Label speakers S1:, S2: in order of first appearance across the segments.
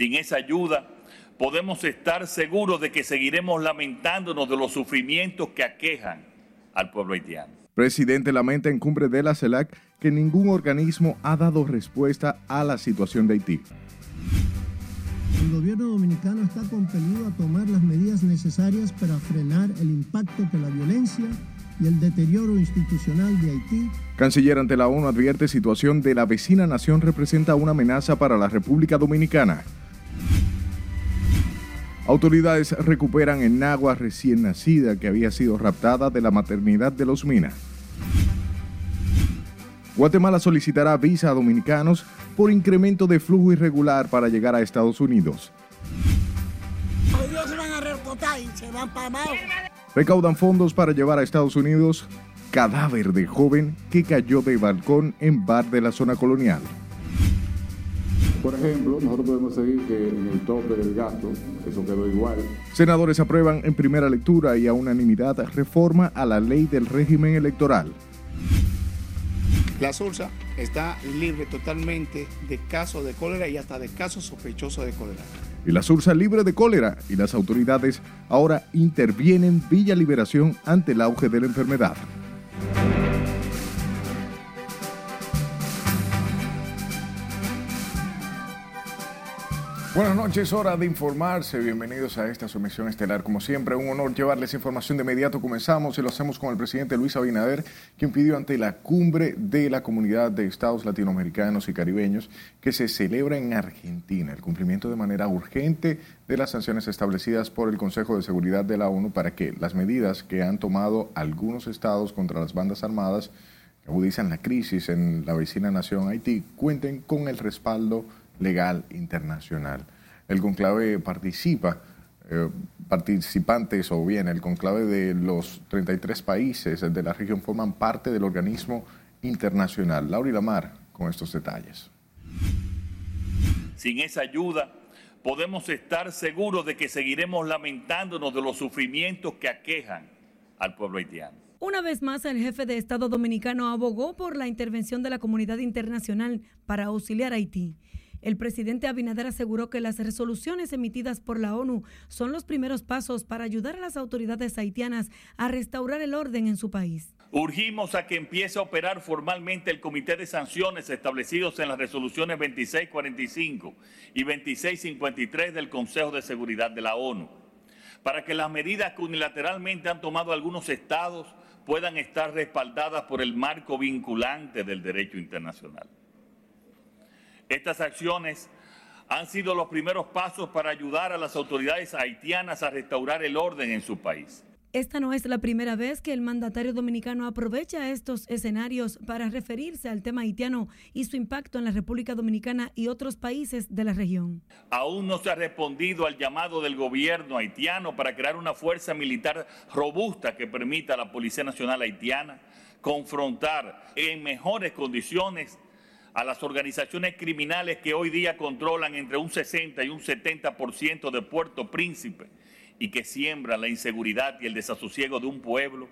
S1: Sin esa ayuda, podemos estar seguros de que seguiremos lamentándonos de los sufrimientos que aquejan al pueblo haitiano.
S2: Presidente lamenta en cumbre de la CELAC que ningún organismo ha dado respuesta a la situación de Haití.
S3: El gobierno dominicano está compelido a tomar las medidas necesarias para frenar el impacto que la violencia y el deterioro institucional de Haití.
S2: Canciller ante la ONU advierte situación de la vecina nación representa una amenaza para la República Dominicana. Autoridades recuperan en agua recién nacida que había sido raptada de la maternidad de los Minas. Guatemala solicitará visa a dominicanos por incremento de flujo irregular para llegar a Estados Unidos. Recaudan fondos para llevar a Estados Unidos cadáver de joven que cayó de balcón en bar de la zona colonial.
S4: Por ejemplo, nosotros podemos seguir que en el tope del gasto, eso quedó igual.
S2: Senadores aprueban en primera lectura y a unanimidad reforma a la ley del régimen electoral.
S5: La SURSA está libre totalmente de casos de cólera y hasta de casos sospechosos de cólera.
S2: Y la SURSA libre de cólera y las autoridades ahora intervienen Villa Liberación ante el auge de la enfermedad. Buenas noches, hora de informarse. Bienvenidos a esta sumisión estelar. Como siempre, un honor llevarles información de inmediato. Comenzamos y lo hacemos con el presidente Luis Abinader, quien pidió ante la cumbre de la comunidad de estados latinoamericanos y caribeños que se celebra en Argentina el cumplimiento de manera urgente de las sanciones establecidas por el Consejo de Seguridad de la ONU para que las medidas que han tomado algunos estados contra las bandas armadas que agudizan la crisis en la vecina nación Haití cuenten con el respaldo legal internacional. El conclave participa, eh, participantes o bien el conclave de los 33 países de la región forman parte del organismo internacional. Laura Lamar con estos detalles.
S1: Sin esa ayuda, podemos estar seguros de que seguiremos lamentándonos de los sufrimientos que aquejan al pueblo haitiano.
S6: Una vez más, el jefe de Estado dominicano abogó por la intervención de la comunidad internacional para auxiliar a Haití. El presidente Abinader aseguró que las resoluciones emitidas por la ONU son los primeros pasos para ayudar a las autoridades haitianas a restaurar el orden en su país.
S1: Urgimos a que empiece a operar formalmente el Comité de Sanciones establecidos en las resoluciones 2645 y 2653 del Consejo de Seguridad de la ONU, para que las medidas que unilateralmente han tomado algunos estados puedan estar respaldadas por el marco vinculante del derecho internacional. Estas acciones han sido los primeros pasos para ayudar a las autoridades haitianas a restaurar el orden en su país.
S6: Esta no es la primera vez que el mandatario dominicano aprovecha estos escenarios para referirse al tema haitiano y su impacto en la República Dominicana y otros países de la región.
S1: Aún no se ha respondido al llamado del gobierno haitiano para crear una fuerza militar robusta que permita a la Policía Nacional haitiana confrontar en mejores condiciones a las organizaciones criminales que hoy día controlan entre un 60 y un 70% de Puerto Príncipe y que siembran la inseguridad y el desasosiego de un pueblo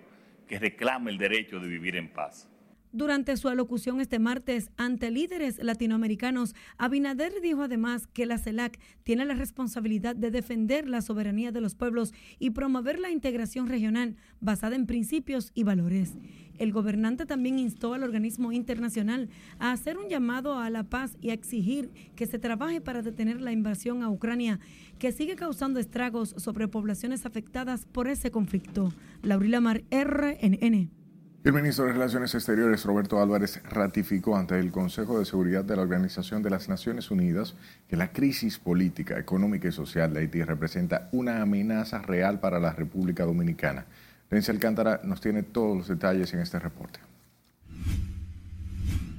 S1: que reclama el derecho de vivir en paz.
S6: Durante su alocución este martes ante líderes latinoamericanos, Abinader dijo además que la CELAC tiene la responsabilidad de defender la soberanía de los pueblos y promover la integración regional basada en principios y valores. El gobernante también instó al organismo internacional a hacer un llamado a la paz y a exigir que se trabaje para detener la invasión a Ucrania, que sigue causando estragos sobre poblaciones afectadas por ese conflicto. Laurila Mar, RNN.
S2: El ministro de Relaciones Exteriores, Roberto Álvarez, ratificó ante el Consejo de Seguridad de la Organización de las Naciones Unidas que la crisis política, económica y social de Haití representa una amenaza real para la República Dominicana. Lencia Alcántara nos tiene todos los detalles en este reporte.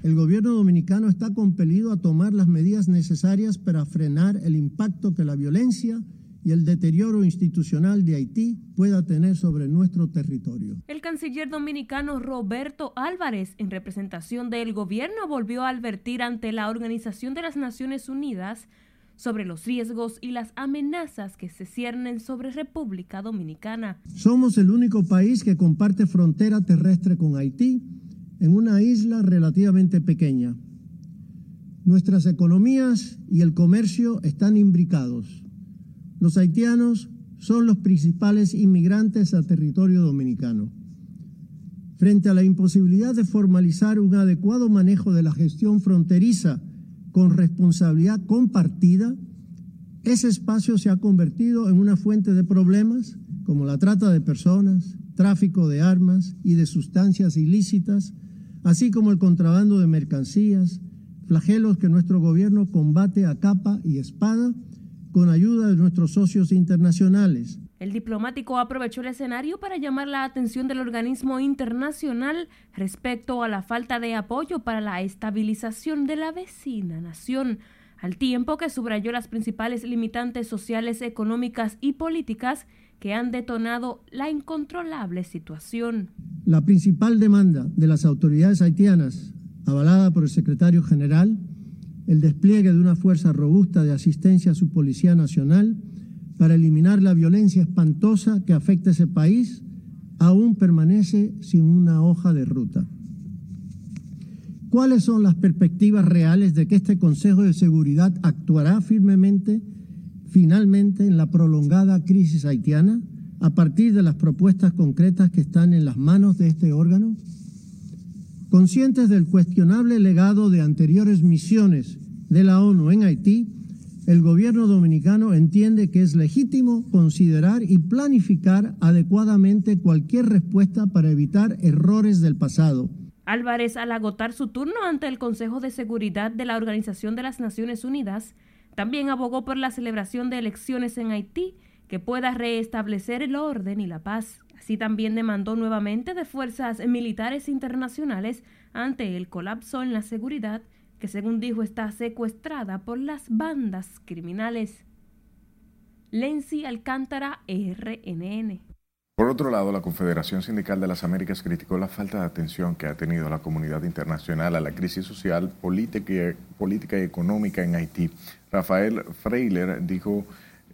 S3: El gobierno dominicano está compelido a tomar las medidas necesarias para frenar el impacto que la violencia y el deterioro institucional de Haití pueda tener sobre nuestro territorio.
S7: El canciller dominicano Roberto Álvarez, en representación del gobierno, volvió a advertir ante la Organización de las Naciones Unidas sobre los riesgos y las amenazas que se ciernen sobre República Dominicana.
S3: Somos el único país que comparte frontera terrestre con Haití en una isla relativamente pequeña. Nuestras economías y el comercio están imbricados. Los haitianos son los principales inmigrantes a territorio dominicano. Frente a la imposibilidad de formalizar un adecuado manejo de la gestión fronteriza con responsabilidad compartida, ese espacio se ha convertido en una fuente de problemas como la trata de personas, tráfico de armas y de sustancias ilícitas, así como el contrabando de mercancías, flagelos que nuestro gobierno combate a capa y espada con ayuda de nuestros socios internacionales.
S7: El diplomático aprovechó el escenario para llamar la atención del organismo internacional respecto a la falta de apoyo para la estabilización de la vecina nación, al tiempo que subrayó las principales limitantes sociales, económicas y políticas que han detonado la incontrolable situación.
S3: La principal demanda de las autoridades haitianas avalada por el secretario general, el despliegue de una fuerza robusta de asistencia a su Policía Nacional para eliminar la violencia espantosa que afecta a ese país, aún permanece sin una hoja de ruta. ¿Cuáles son las perspectivas reales de que este Consejo de Seguridad actuará firmemente, finalmente, en la prolongada crisis haitiana a partir de las propuestas concretas que están en las manos de este órgano? Conscientes del cuestionable legado de anteriores misiones de la ONU en Haití, el gobierno dominicano entiende que es legítimo considerar y planificar adecuadamente cualquier respuesta para evitar errores del pasado.
S7: Álvarez, al agotar su turno ante el Consejo de Seguridad de la Organización de las Naciones Unidas, también abogó por la celebración de elecciones en Haití que pueda restablecer el orden y la paz. Así también demandó nuevamente de fuerzas militares internacionales ante el colapso en la seguridad que según dijo está secuestrada por las bandas criminales. Lenzi Alcántara, RNN.
S2: Por otro lado, la Confederación Sindical de las Américas criticó la falta de atención que ha tenido la comunidad internacional a la crisis social, política, política y económica en Haití. Rafael Freiler dijo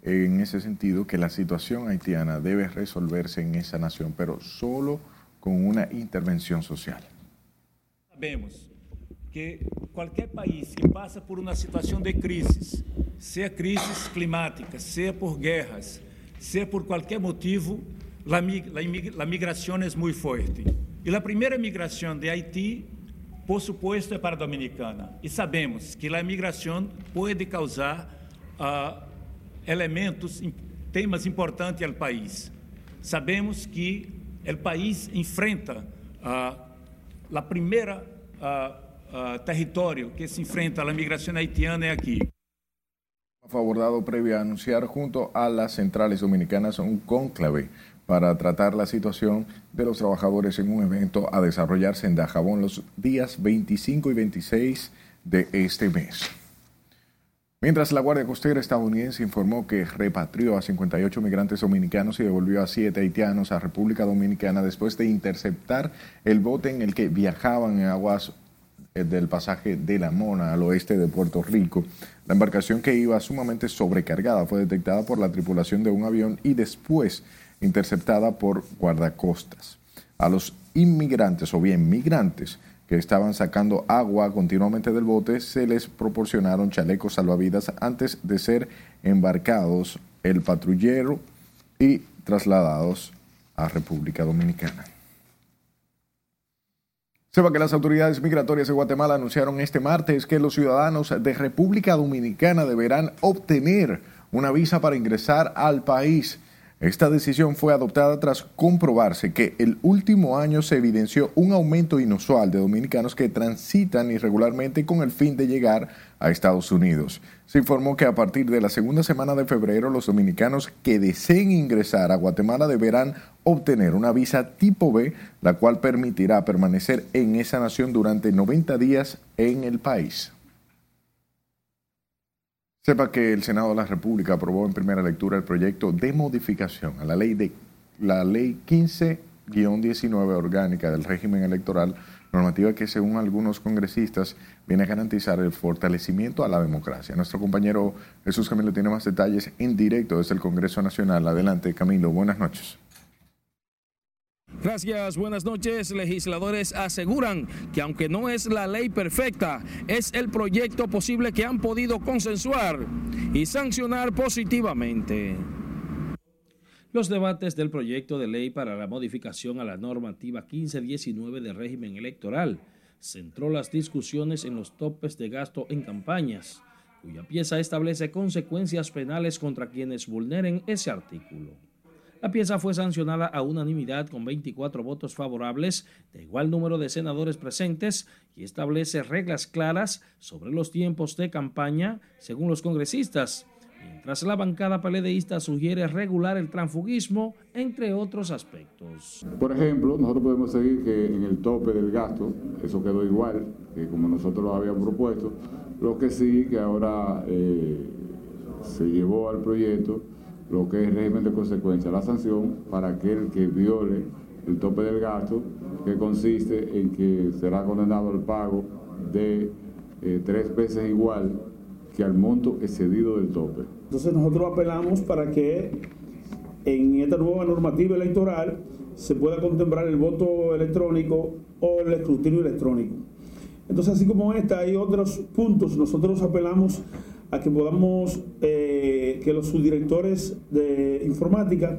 S2: en ese sentido que la situación haitiana debe resolverse en esa nación, pero solo con una intervención social.
S8: Sabemos que cualquier país que pasa por una situación de crisis, sea crisis climática, sea por guerras, sea por cualquier motivo, la, la, la migración es muy fuerte. Y la primera migración de Haití, por supuesto, es para Dominicana. Y sabemos que la migración puede causar uh, elementos, temas importantes ao país. Sabemos que o país enfrenta uh, a primeira uh, uh, território que se enfrenta a migração haitiana é aqui.
S2: Abordado previo a anunciar junto a las centrales dominicanas un cónclave para tratar la situación de los trabajadores en un evento a desarrollarse en Dajabón los días 25 y 26 de este mes. Mientras la Guardia Costera estadounidense informó que repatrió a 58 migrantes dominicanos y devolvió a 7 haitianos a República Dominicana después de interceptar el bote en el que viajaban en aguas del pasaje de la Mona al oeste de Puerto Rico. La embarcación que iba sumamente sobrecargada fue detectada por la tripulación de un avión y después interceptada por guardacostas. A los inmigrantes o bien migrantes que estaban sacando agua continuamente del bote, se les proporcionaron chalecos salvavidas antes de ser embarcados el patrullero y trasladados a República Dominicana. Sepa que las autoridades migratorias de Guatemala anunciaron este martes que los ciudadanos de República Dominicana deberán obtener una visa para ingresar al país esta decisión fue adoptada tras comprobarse que el último año se evidenció un aumento inusual de dominicanos que transitan irregularmente con el fin de llegar a Estados Unidos. Se informó que a partir de la segunda semana de febrero los dominicanos que deseen ingresar a Guatemala deberán obtener una visa tipo B, la cual permitirá permanecer en esa nación durante 90 días en el país. Sepa que el Senado de la República aprobó en primera lectura el proyecto de modificación a la ley de la ley 15-19 orgánica del régimen electoral, normativa que según algunos congresistas viene a garantizar el fortalecimiento a la democracia. Nuestro compañero Jesús Camilo tiene más detalles en directo desde el Congreso Nacional. Adelante, Camilo, buenas noches.
S9: Gracias, buenas noches. Legisladores aseguran que aunque no es la ley perfecta, es el proyecto posible que han podido consensuar y sancionar positivamente. Los debates del proyecto de ley para la modificación a la normativa 1519 del régimen electoral centró las discusiones en los topes de gasto en campañas, cuya pieza establece consecuencias penales contra quienes vulneren ese artículo. La pieza fue sancionada a unanimidad con 24 votos favorables de igual número de senadores presentes y establece reglas claras sobre los tiempos de campaña según los congresistas, mientras la bancada peledeísta sugiere regular el transfugismo, entre otros aspectos.
S4: Por ejemplo, nosotros podemos seguir que en el tope del gasto, eso quedó igual como nosotros lo habíamos propuesto, lo que sí que ahora eh, se llevó al proyecto lo que es régimen de consecuencia, la sanción para aquel que viole el tope del gasto, que consiste en que será condenado al pago de eh, tres veces igual que al monto excedido del tope.
S5: Entonces nosotros apelamos para que en esta nueva normativa electoral se pueda contemplar el voto electrónico o el escrutinio electrónico. Entonces, así como esta, hay otros puntos. Nosotros apelamos a que podamos, eh, que los subdirectores de informática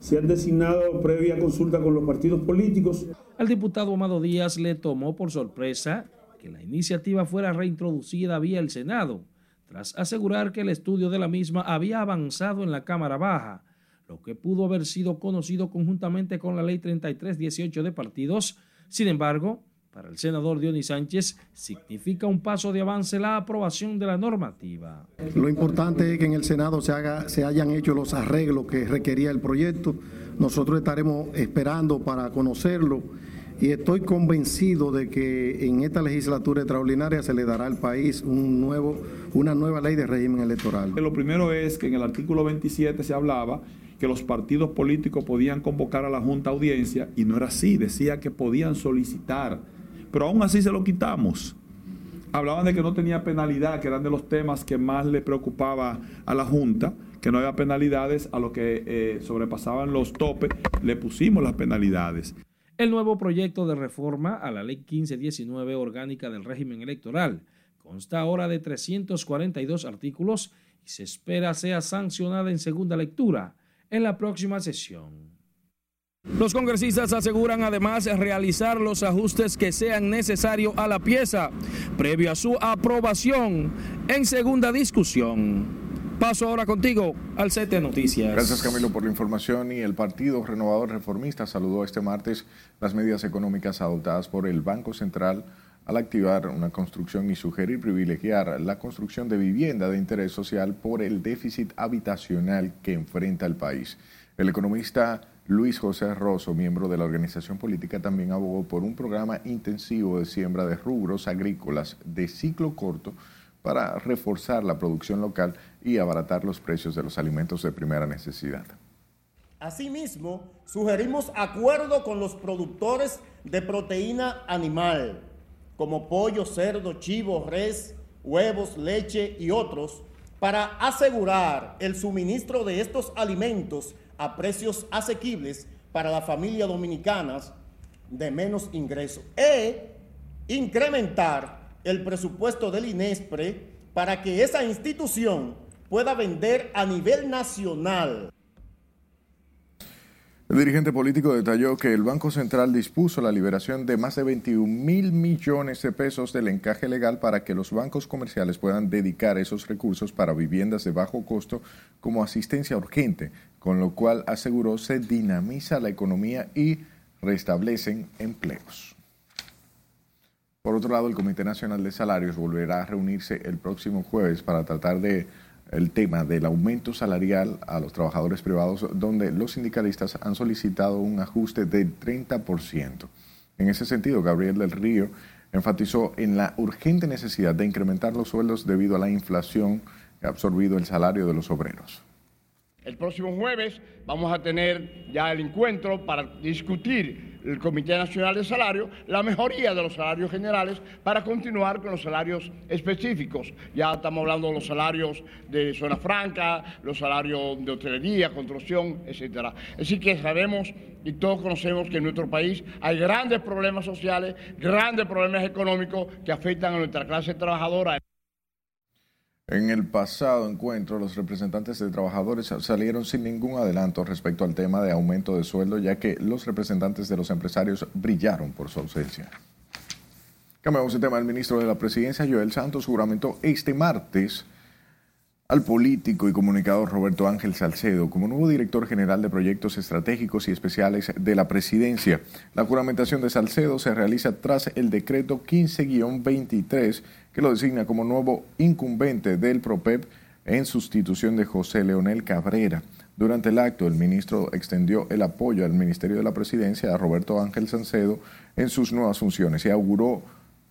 S5: sean designados previa consulta con los partidos políticos.
S9: Al diputado Amado Díaz le tomó por sorpresa que la iniciativa fuera reintroducida vía el Senado, tras asegurar que el estudio de la misma había avanzado en la Cámara Baja, lo que pudo haber sido conocido conjuntamente con la Ley 3318 de partidos. Sin embargo, para el senador Dionis Sánchez significa un paso de avance la aprobación de la normativa.
S3: Lo importante es que en el Senado se, haga, se hayan hecho los arreglos que requería el proyecto. Nosotros estaremos esperando para conocerlo y estoy convencido de que en esta legislatura extraordinaria se le dará al país un nuevo, una nueva ley de régimen electoral.
S4: Lo primero es que en el artículo 27 se hablaba que los partidos políticos podían convocar a la Junta Audiencia y no era así, decía que podían solicitar pero aún así se lo quitamos. Hablaban de que no tenía penalidad, que eran de los temas que más le preocupaba a la Junta, que no había penalidades, a lo que eh, sobrepasaban los topes, le pusimos las penalidades.
S9: El nuevo proyecto de reforma a la Ley 1519 orgánica del régimen electoral consta ahora de 342 artículos y se espera sea sancionada en segunda lectura en la próxima sesión. Los congresistas aseguran además realizar los ajustes que sean necesarios a la pieza previo a su aprobación en segunda discusión. Paso ahora contigo al CT Noticias.
S2: Gracias Camilo por la información y el Partido Renovador Reformista saludó este martes las medidas económicas adoptadas por el Banco Central al activar una construcción y sugerir privilegiar la construcción de vivienda de interés social por el déficit habitacional que enfrenta el país. El economista Luis José Rosso, miembro de la organización política, también abogó por un programa intensivo de siembra de rubros agrícolas de ciclo corto para reforzar la producción local y abaratar los precios de los alimentos de primera necesidad.
S10: Asimismo, sugerimos acuerdo con los productores de proteína animal, como pollo, cerdo, chivo, res, huevos, leche y otros, para asegurar el suministro de estos alimentos a precios asequibles para las familias dominicanas de menos ingresos e incrementar el presupuesto del INESPRE para que esa institución pueda vender a nivel nacional.
S2: El dirigente político detalló que el Banco Central dispuso la liberación de más de 21 mil millones de pesos del encaje legal para que los bancos comerciales puedan dedicar esos recursos para viviendas de bajo costo como asistencia urgente, con lo cual aseguró se dinamiza la economía y restablecen empleos. Por otro lado, el Comité Nacional de Salarios volverá a reunirse el próximo jueves para tratar de el tema del aumento salarial a los trabajadores privados, donde los sindicalistas han solicitado un ajuste del 30%. En ese sentido, Gabriel del Río enfatizó en la urgente necesidad de incrementar los sueldos debido a la inflación que ha absorbido el salario de los obreros.
S11: El próximo jueves vamos a tener ya el encuentro para discutir el Comité Nacional de Salario la mejoría de los salarios generales para continuar con los salarios específicos. Ya estamos hablando de los salarios de zona franca, los salarios de hotelería, construcción, etcétera. Así que sabemos y todos conocemos que en nuestro país hay grandes problemas sociales, grandes problemas económicos que afectan a nuestra clase trabajadora.
S2: En el pasado encuentro, los representantes de trabajadores salieron sin ningún adelanto respecto al tema de aumento de sueldo, ya que los representantes de los empresarios brillaron por su ausencia. Cambiamos el tema. El ministro de la Presidencia, Joel Santos, juramentó este martes al político y comunicador Roberto Ángel Salcedo como nuevo director general de proyectos estratégicos y especiales de la presidencia. La juramentación de Salcedo se realiza tras el decreto 15-23 que lo designa como nuevo incumbente del PROPEP en sustitución de José Leonel Cabrera. Durante el acto, el ministro extendió el apoyo al Ministerio de la Presidencia a Roberto Ángel Salcedo en sus nuevas funciones y auguró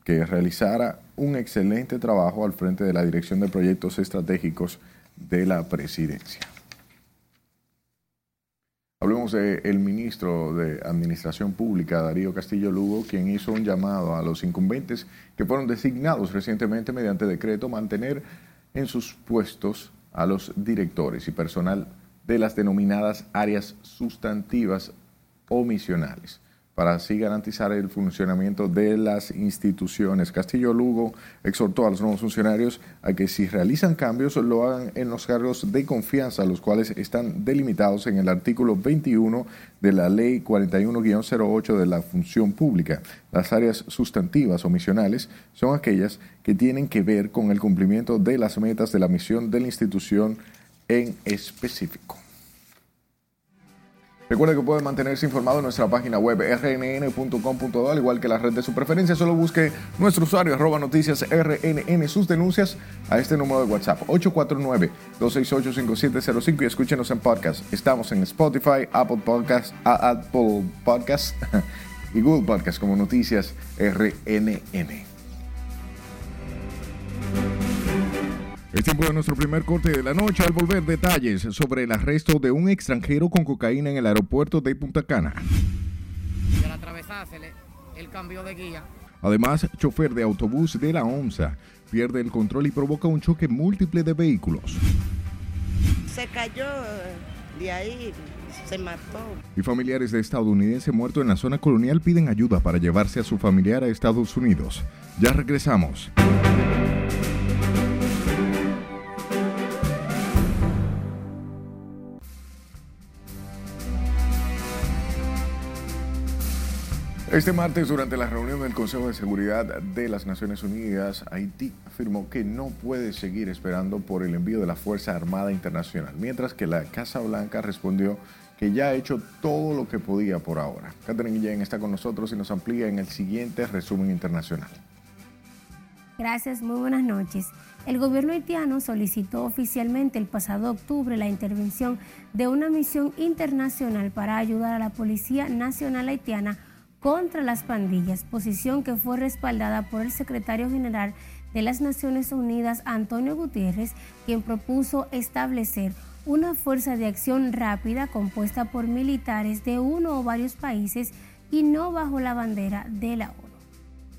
S2: que realizara un excelente trabajo al frente de la Dirección de Proyectos Estratégicos de la Presidencia. Hablemos del ministro de Administración Pública, Darío Castillo Lugo, quien hizo un llamado a los incumbentes que fueron designados recientemente mediante decreto mantener en sus puestos a los directores y personal de las denominadas áreas sustantivas o misionales para así garantizar el funcionamiento de las instituciones. Castillo Lugo exhortó a los nuevos funcionarios a que si realizan cambios lo hagan en los cargos de confianza, los cuales están delimitados en el artículo 21 de la Ley 41-08 de la Función Pública. Las áreas sustantivas o misionales son aquellas que tienen que ver con el cumplimiento de las metas de la misión de la institución en específico. Recuerde que puede mantenerse informado en nuestra página web rnn.com.do, al igual que la red de su preferencia. Solo busque nuestro usuario arroba noticias rnn, sus denuncias a este número de WhatsApp 849-268-5705 y escúchenos en podcast. Estamos en Spotify, Apple Podcast, Apple Podcast y Google Podcast como Noticias RNN. Es tiempo de nuestro primer corte de la noche. Al volver, detalles sobre el arresto de un extranjero con cocaína en el aeropuerto de Punta Cana.
S12: Y al atravesársele, él cambió de guía.
S2: Además, chofer de autobús de la OMSA pierde el control y provoca un choque múltiple de vehículos.
S13: Se cayó de ahí, se mató.
S2: Y familiares de estadounidense muerto en la zona colonial piden ayuda para llevarse a su familiar a Estados Unidos. Ya regresamos. Este martes, durante la reunión del Consejo de Seguridad de las Naciones Unidas, Haití afirmó que no puede seguir esperando por el envío de la Fuerza Armada Internacional, mientras que la Casa Blanca respondió que ya ha hecho todo lo que podía por ahora. Catherine Guillén está con nosotros y nos amplía en el siguiente resumen internacional.
S14: Gracias, muy buenas noches. El gobierno haitiano solicitó oficialmente el pasado octubre la intervención de una misión internacional para ayudar a la Policía Nacional Haitiana contra las pandillas, posición que fue respaldada por el secretario general de las Naciones Unidas, Antonio Gutiérrez, quien propuso establecer una fuerza de acción rápida compuesta por militares de uno o varios países y no bajo la bandera de la ONU.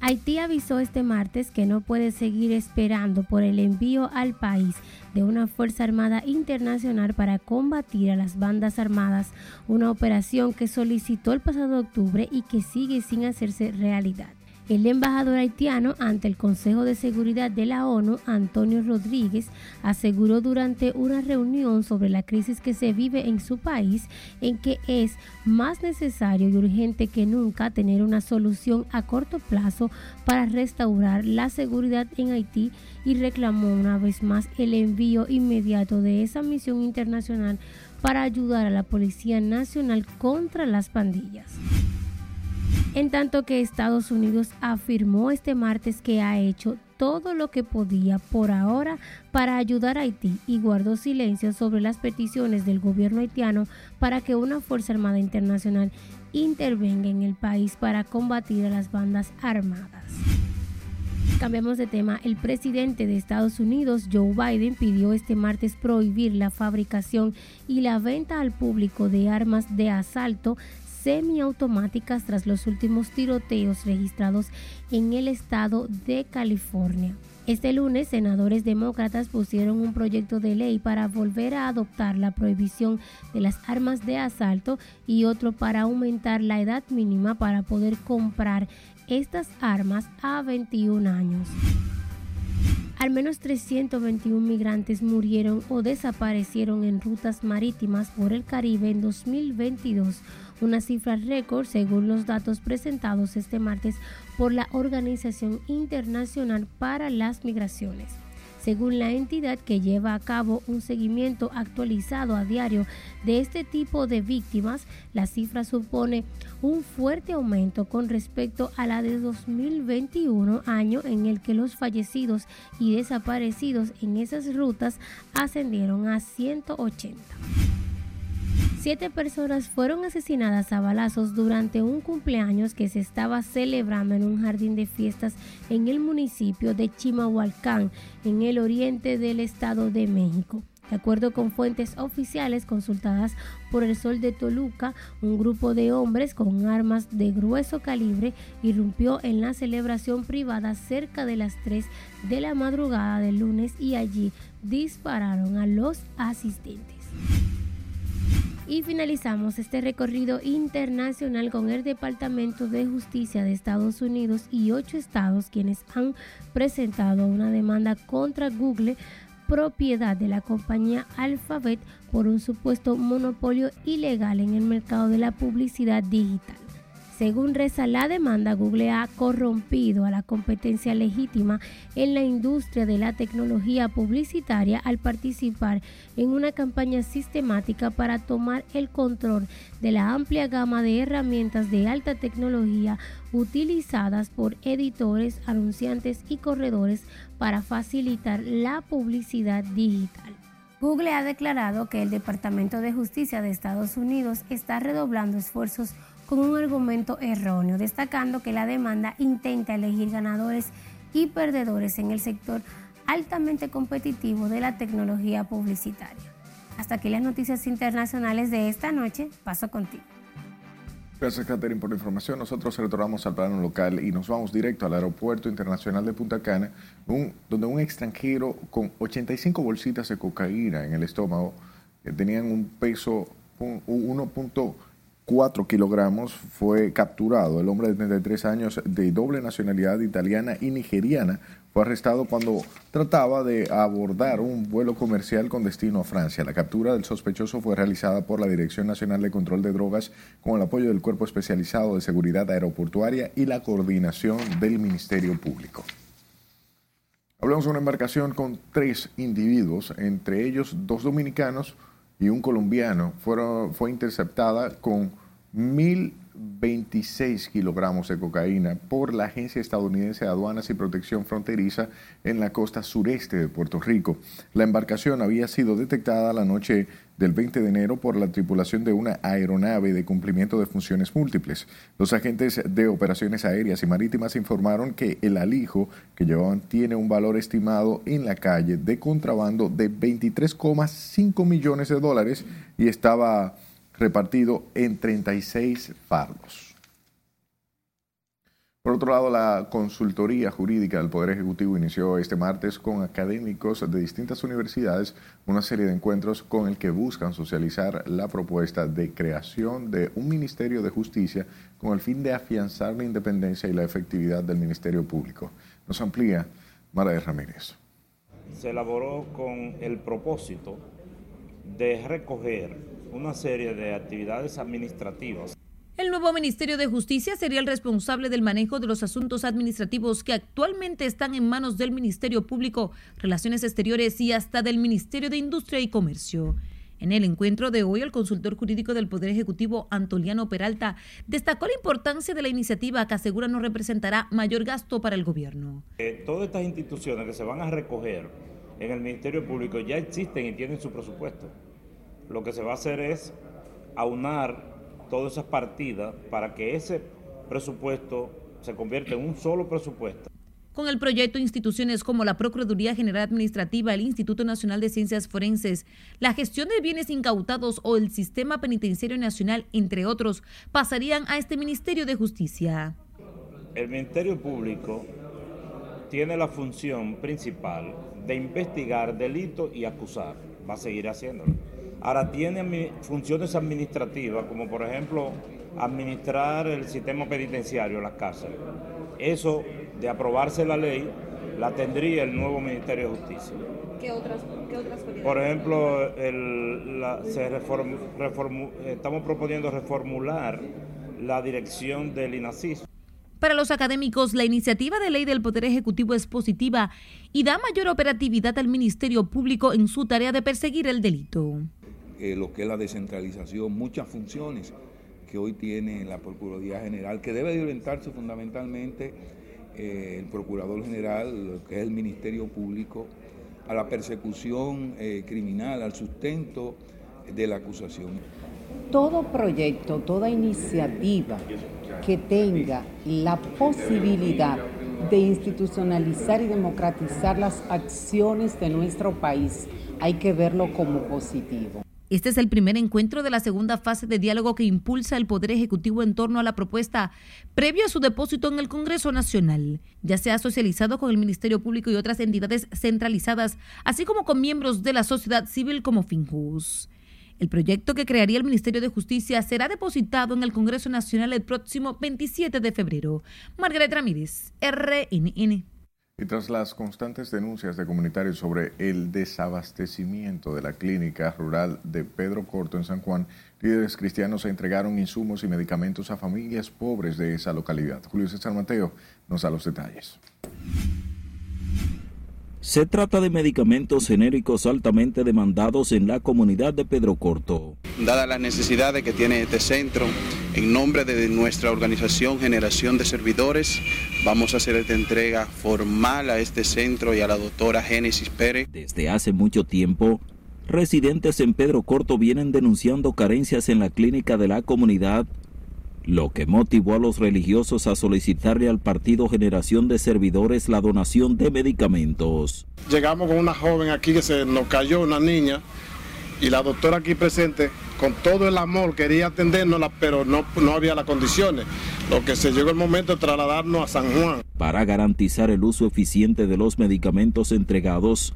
S14: Haití avisó este martes que no puede seguir esperando por el envío al país de una Fuerza Armada Internacional para combatir a las bandas armadas, una operación que solicitó el pasado octubre y que sigue sin hacerse realidad. El embajador haitiano ante el Consejo de Seguridad de la ONU, Antonio Rodríguez, aseguró durante una reunión sobre la crisis que se vive en su país en que es más necesario y urgente que nunca tener una solución a corto plazo para restaurar la seguridad en Haití y reclamó una vez más el envío inmediato de esa misión internacional para ayudar a la Policía Nacional contra las pandillas en tanto que Estados Unidos afirmó este martes que ha hecho todo lo que podía por ahora para ayudar a Haití y guardó silencio sobre las peticiones del gobierno haitiano para que una Fuerza Armada Internacional intervenga en el país para combatir a las bandas armadas. Cambiamos de tema. El presidente de Estados Unidos, Joe Biden, pidió este martes prohibir la fabricación y la venta al público de armas de asalto semiautomáticas tras los últimos tiroteos registrados en el estado de California. Este lunes, senadores demócratas pusieron un proyecto de ley para volver a adoptar la prohibición de las armas de asalto y otro para aumentar la edad mínima para poder comprar estas armas a 21 años. Al menos 321 migrantes murieron o desaparecieron en rutas marítimas por el Caribe en 2022, una cifra récord según los datos presentados este martes por la Organización Internacional para las Migraciones según la entidad que lleva a cabo un seguimiento actualizado a diario de este tipo de víctimas, la cifra supone un fuerte aumento con respecto a la de 2021, año en el que los fallecidos y desaparecidos en esas rutas ascendieron a 180. Siete personas fueron asesinadas a balazos durante un cumpleaños que se estaba celebrando en un jardín de fiestas en el municipio de Chimahualcán, en el oriente del Estado de México. De acuerdo con fuentes oficiales consultadas por el Sol de Toluca, un grupo de hombres con armas de grueso calibre irrumpió en la celebración privada cerca de las 3 de la madrugada del lunes y allí dispararon a los asistentes. Y finalizamos este recorrido internacional con el Departamento de Justicia de Estados Unidos y ocho estados quienes han presentado una demanda contra Google propiedad de la compañía Alphabet por un supuesto monopolio ilegal en el mercado de la publicidad digital. Según reza la demanda, Google ha corrompido a la competencia legítima en la industria de la tecnología publicitaria al participar en una campaña sistemática para tomar el control de la amplia gama de herramientas de alta tecnología utilizadas por editores, anunciantes y corredores para facilitar la publicidad digital. Google ha declarado que el Departamento de Justicia de Estados Unidos está redoblando esfuerzos con un argumento erróneo, destacando que la demanda intenta elegir ganadores y perdedores en el sector altamente competitivo de la tecnología publicitaria. Hasta aquí las noticias internacionales de esta noche. Paso contigo.
S2: Gracias, Catherine, por la información. Nosotros retornamos al plano local y nos vamos directo al Aeropuerto Internacional de Punta Cana, donde un extranjero con 85 bolsitas de cocaína en el estómago, que tenían un peso 1. 4 kilogramos, fue capturado. El hombre de 33 años de doble nacionalidad italiana y nigeriana fue arrestado cuando trataba de abordar un vuelo comercial con destino a Francia. La captura del sospechoso fue realizada por la Dirección Nacional de Control de Drogas con el apoyo del Cuerpo Especializado de Seguridad Aeroportuaria y la coordinación del Ministerio Público. Hablamos de una embarcación con tres individuos, entre ellos dos dominicanos, y un colombiano fueron, fue interceptada con 1.026 kilogramos de cocaína por la Agencia Estadounidense de Aduanas y Protección Fronteriza en la costa sureste de Puerto Rico. La embarcación había sido detectada la noche del 20 de enero por la tripulación de una aeronave de cumplimiento de funciones múltiples. Los agentes de operaciones aéreas y marítimas informaron que el alijo que llevaban tiene un valor estimado en la calle de contrabando de 23,5 millones de dólares y estaba repartido en 36 fardos. Por otro lado, la consultoría jurídica del Poder Ejecutivo inició este martes con académicos de distintas universidades una serie de encuentros con el que buscan socializar la propuesta de creación de un Ministerio de Justicia con el fin de afianzar la independencia y la efectividad del Ministerio Público. Nos amplía Mara Ramírez.
S15: Se elaboró con el propósito de recoger una serie de actividades administrativas
S16: el nuevo Ministerio de Justicia sería el responsable del manejo de los asuntos administrativos que actualmente están en manos del Ministerio Público, Relaciones Exteriores y hasta del Ministerio de Industria y Comercio. En el encuentro de hoy, el consultor jurídico del Poder Ejecutivo, Antoliano Peralta, destacó la importancia de la iniciativa que asegura no representará mayor gasto para el gobierno.
S15: Eh, todas estas instituciones que se van a recoger en el Ministerio Público ya existen y tienen su presupuesto. Lo que se va a hacer es aunar todas esas partidas para que ese presupuesto se convierta en un solo presupuesto.
S16: Con el proyecto, instituciones como la Procuraduría General Administrativa, el Instituto Nacional de Ciencias Forenses, la gestión de bienes incautados o el Sistema Penitenciario Nacional, entre otros, pasarían a este Ministerio de Justicia.
S15: El Ministerio Público tiene la función principal de investigar delitos y acusar. Va a seguir haciéndolo. Ahora tiene funciones administrativas, como por ejemplo administrar el sistema penitenciario, las cárceles. Eso de aprobarse la ley, la tendría el nuevo Ministerio de Justicia.
S16: ¿Qué otras,
S15: Por ejemplo, estamos proponiendo reformular la dirección del INACIS.
S16: Para los académicos, la iniciativa de ley del Poder Ejecutivo es positiva y da mayor operatividad al Ministerio Público en su tarea de perseguir el delito.
S17: Eh, lo que es la descentralización, muchas funciones que hoy tiene la Procuraduría General, que debe orientarse fundamentalmente eh, el Procurador General, que es el Ministerio Público, a la persecución eh, criminal, al sustento de la acusación.
S18: Todo proyecto, toda iniciativa que tenga la posibilidad de institucionalizar y democratizar las acciones de nuestro país, hay que verlo como positivo.
S16: Este es el primer encuentro de la segunda fase de diálogo que impulsa el Poder Ejecutivo en torno a la propuesta previo a su depósito en el Congreso Nacional. Ya se ha socializado con el Ministerio Público y otras entidades centralizadas, así como con miembros de la sociedad civil como Finjus. El proyecto que crearía el Ministerio de Justicia será depositado en el Congreso Nacional el próximo 27 de febrero. Margaret Ramírez, RNN.
S2: Y tras las constantes denuncias de comunitarios sobre el desabastecimiento de la clínica rural de Pedro Corto en San Juan, líderes cristianos entregaron insumos y medicamentos a familias pobres de esa localidad. Julio César Mateo nos da los detalles.
S19: Se trata de medicamentos genéricos altamente demandados en la comunidad de Pedro Corto.
S20: Dadas las necesidades que tiene este centro, en nombre de nuestra organización Generación de Servidores, vamos a hacer esta entrega formal a este centro y a la doctora Génesis Pérez.
S19: Desde hace mucho tiempo, residentes en Pedro Corto vienen denunciando carencias en la clínica de la comunidad lo que motivó a los religiosos a solicitarle al Partido Generación de Servidores la donación de medicamentos.
S21: Llegamos con una joven aquí que se nos cayó, una niña, y la doctora aquí presente, con todo el amor, quería atendernos, pero no, no había las condiciones, lo que se llegó el momento de trasladarnos a San Juan.
S19: Para garantizar el uso eficiente de los medicamentos entregados,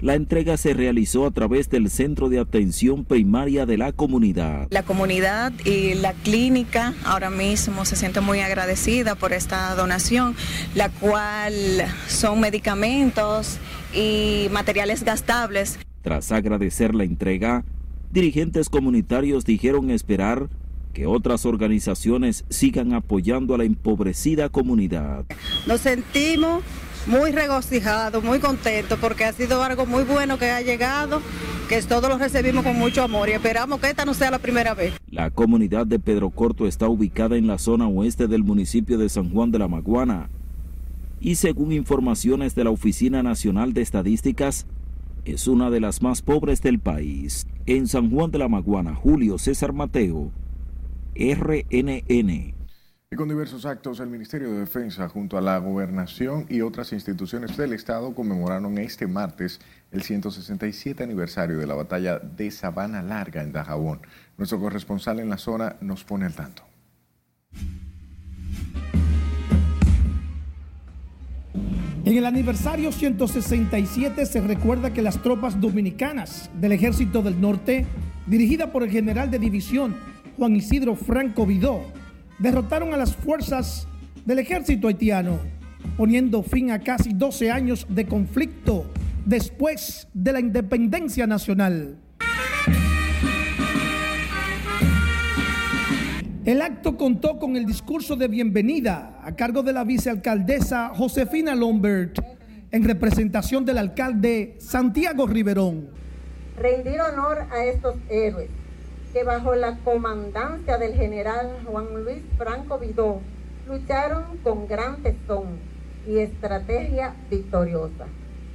S19: la entrega se realizó a través del Centro de Atención Primaria de la comunidad.
S22: La comunidad y la clínica ahora mismo se siente muy agradecida por esta donación, la cual son medicamentos y materiales gastables.
S19: Tras agradecer la entrega, dirigentes comunitarios dijeron esperar que otras organizaciones sigan apoyando a la empobrecida comunidad.
S22: Nos sentimos muy regocijado, muy contento porque ha sido algo muy bueno que ha llegado, que todos lo recibimos con mucho amor y esperamos que esta no sea la primera vez.
S19: La comunidad de Pedro Corto está ubicada en la zona oeste del municipio de San Juan de la Maguana y según informaciones de la Oficina Nacional de Estadísticas, es una de las más pobres del país. En San Juan de la Maguana, Julio César Mateo, RNN.
S2: Y con diversos actos, el Ministerio de Defensa junto a la Gobernación y otras instituciones del Estado conmemoraron este martes el 167 aniversario de la batalla de Sabana Larga en Dajabón. Nuestro corresponsal en la zona nos pone al tanto.
S23: En el aniversario 167 se recuerda que las tropas dominicanas del Ejército del Norte, dirigida por el general de división Juan Isidro Franco Vidó, derrotaron a las fuerzas del ejército haitiano, poniendo fin a casi 12 años de conflicto después de la independencia nacional. El acto contó con el discurso de bienvenida a cargo de la vicealcaldesa Josefina Lombert en representación del alcalde Santiago Riverón.
S24: Rendir honor a estos héroes que bajo la comandancia del general Juan Luis Franco Vidó lucharon con gran tesón y estrategia victoriosa,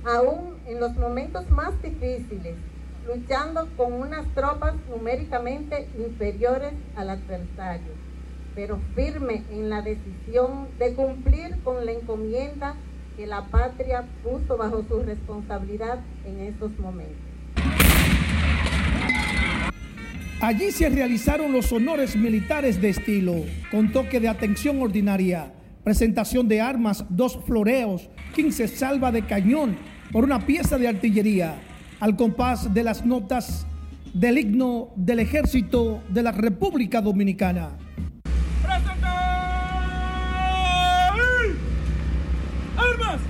S24: aún en los momentos más difíciles, luchando con unas tropas numéricamente inferiores al adversario, pero firme en la decisión de cumplir con la encomienda que la patria puso bajo su responsabilidad en estos momentos.
S23: Allí se realizaron los honores militares de estilo, con toque de atención ordinaria, presentación de armas, dos floreos, 15 salva de cañón por una pieza de artillería, al compás de las notas del himno del ejército de la República Dominicana.
S25: ¡Armas!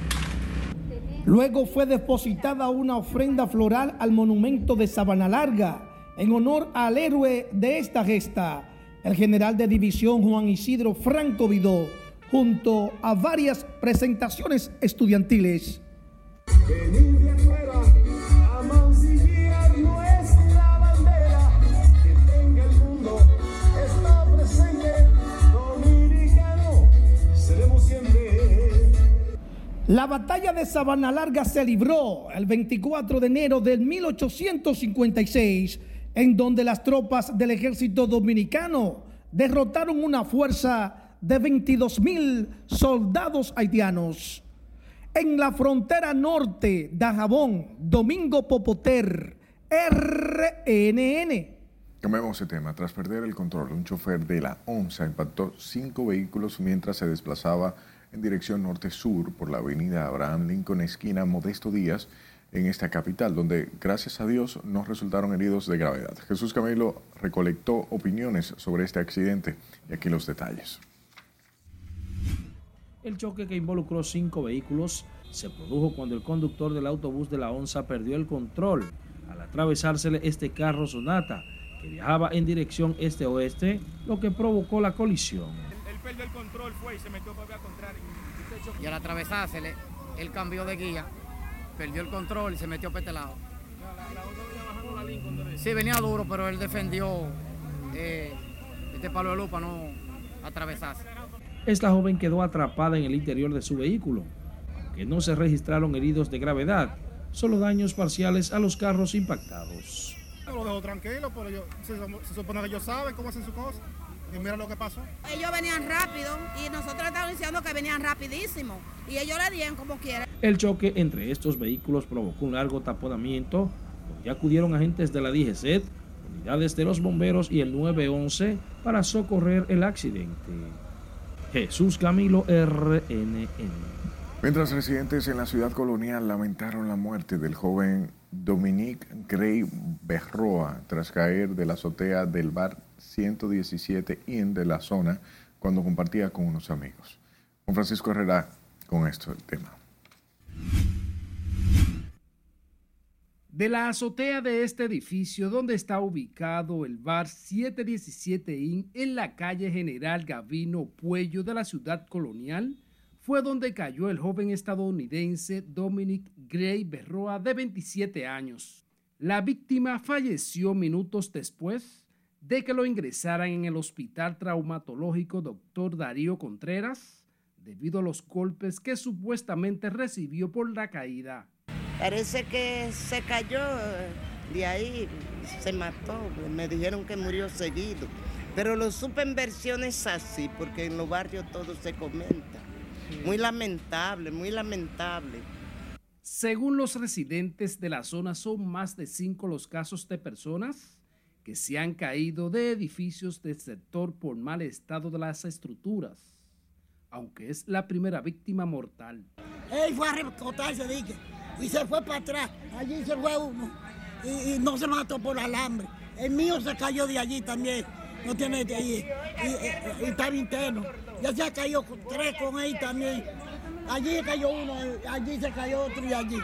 S23: Luego fue depositada una ofrenda floral al monumento de Sabana Larga en honor al héroe de esta gesta, el general de división Juan Isidro Franco Vidó, junto a varias presentaciones estudiantiles. La batalla de Sabana Larga se libró el 24 de enero de 1856, en donde las tropas del ejército dominicano derrotaron una fuerza de 22 mil soldados haitianos. En la frontera norte, Dajabón, Domingo Popoter, RNN.
S2: Cambiamos de tema. Tras perder el control, un chofer de la ONSA impactó cinco vehículos mientras se desplazaba en dirección norte-sur por la avenida Abraham Lincoln, esquina Modesto Díaz, en esta capital, donde gracias a Dios no resultaron heridos de gravedad. Jesús Camilo recolectó opiniones sobre este accidente y aquí los detalles.
S9: El choque que involucró cinco vehículos se produjo cuando el conductor del autobús de la ONSA perdió el control al atravesársele este carro Sonata que viajaba en dirección este-oeste, lo que provocó la colisión.
S25: Él perdió el control, fue y se metió para contrario.
S12: Y al atravesársele, él cambió de guía, perdió el control y se metió para este lado. Sí, venía duro, pero él defendió eh, este palo de luz para no atravesarse.
S9: Esta joven quedó atrapada en el interior de su vehículo, aunque no se registraron heridos de gravedad, solo daños parciales a los carros impactados.
S26: Yo lo dejo tranquilo, pero yo, se, se supone que ellos saben cómo hacen su cosa. Y mira lo que pasó.
S27: Ellos venían rápido y nosotros estábamos diciendo que venían rapidísimo. Y ellos le dieron como quieran.
S9: El choque entre estos vehículos provocó un largo taponamiento, donde acudieron agentes de la DGCET, unidades de los bomberos y el 911 para socorrer el accidente. Jesús Camilo RNN.
S2: Mientras residentes en la ciudad colonial lamentaron la muerte del joven Dominique Gray Berroa tras caer de la azotea del bar 117 IN de la zona cuando compartía con unos amigos. Juan Francisco Herrera con esto el tema.
S28: De la azotea de este edificio donde está ubicado el bar 717 IN en la calle General Gavino Puello de la ciudad colonial, fue donde cayó el joven estadounidense Dominic Gray Berroa de 27 años. La víctima falleció minutos después de que lo ingresaran en el hospital traumatológico Dr. Darío Contreras debido a los golpes que supuestamente recibió por la caída.
S13: Parece que se cayó de ahí, se mató. Me dijeron que murió seguido. Pero lo supe en versiones así, porque en los barrios todo se comenta. Muy lamentable, muy lamentable.
S28: Según los residentes de la zona, son más de cinco los casos de personas que se han caído de edificios del sector por mal estado de las estructuras, aunque es la primera víctima mortal.
S29: Él fue a recotarse, dije, y se fue para atrás. Allí se fue uno y, y no se mató por alambre. El mío se cayó de allí también, no tiene de allí, y, y, y estaba interno. Ya se ha caído tres con él también. Allí se cayó uno, allí se cayó otro y allí.